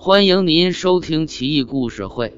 欢迎您收听《奇异故事会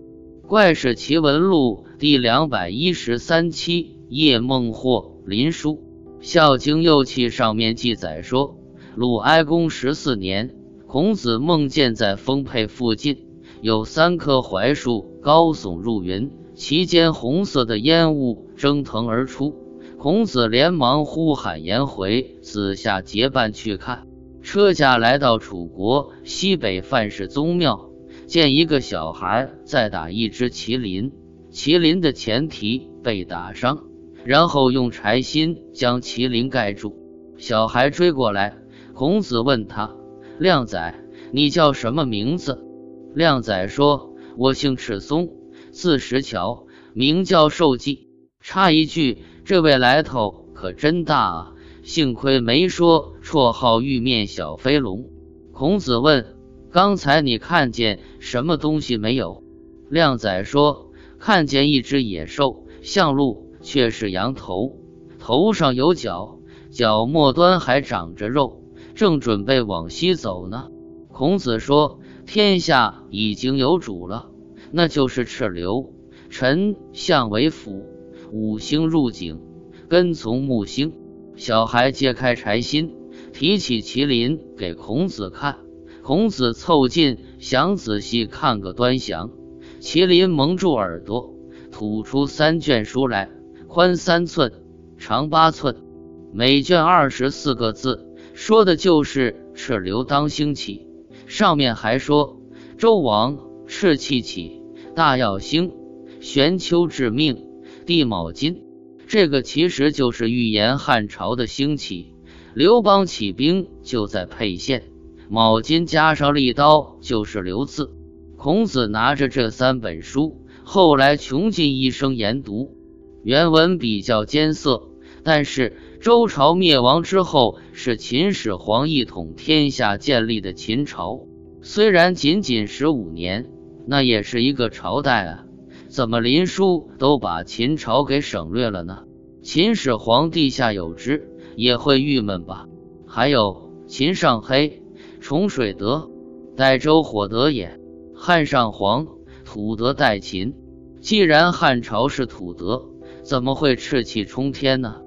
·怪事奇闻录》第两百一十三期。夜梦惑林书《孝经右契》上面记载说，鲁哀公十四年，孔子梦见在丰沛附近有三棵槐树，高耸入云，其间红色的烟雾蒸腾而出。孔子连忙呼喊颜回、子夏结伴去看。车驾来到楚国西北范氏宗庙，见一个小孩在打一只麒麟，麒麟的前蹄被打伤，然后用柴薪将麒麟盖住。小孩追过来，孔子问他：“靓仔，你叫什么名字？”靓仔说：“我姓赤松，字石桥，名叫寿季。”插一句，这位来头可真大啊！幸亏没说绰号玉面小飞龙。孔子问：“刚才你看见什么东西没有？”靓仔说：“看见一只野兽，像鹿，却是羊头，头上有角，角末端还长着肉，正准备往西走呢。”孔子说：“天下已经有主了，那就是赤流。臣相为辅，五星入井，跟从木星。”小孩揭开柴薪，提起麒麟给孔子看。孔子凑近，想仔细看个端详。麒麟蒙住耳朵，吐出三卷书来，宽三寸，长八寸，每卷二十四个字，说的就是赤流当兴起。上面还说：“周王赤气起，大要兴，玄丘致命，地卯金。”这个其实就是预言汉朝的兴起。刘邦起兵就在沛县，卯金加上利刀就是刘字。孔子拿着这三本书，后来穷尽一生研读。原文比较艰涩，但是周朝灭亡之后，是秦始皇一统天下建立的秦朝。虽然仅仅十五年，那也是一个朝代啊。怎么林殊都把秦朝给省略了呢？秦始皇地下有知，也会郁闷吧？还有秦上黑，重水德，代周火德也。汉上皇，土德代秦。既然汉朝是土德，怎么会赤气冲天呢？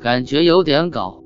感觉有点搞。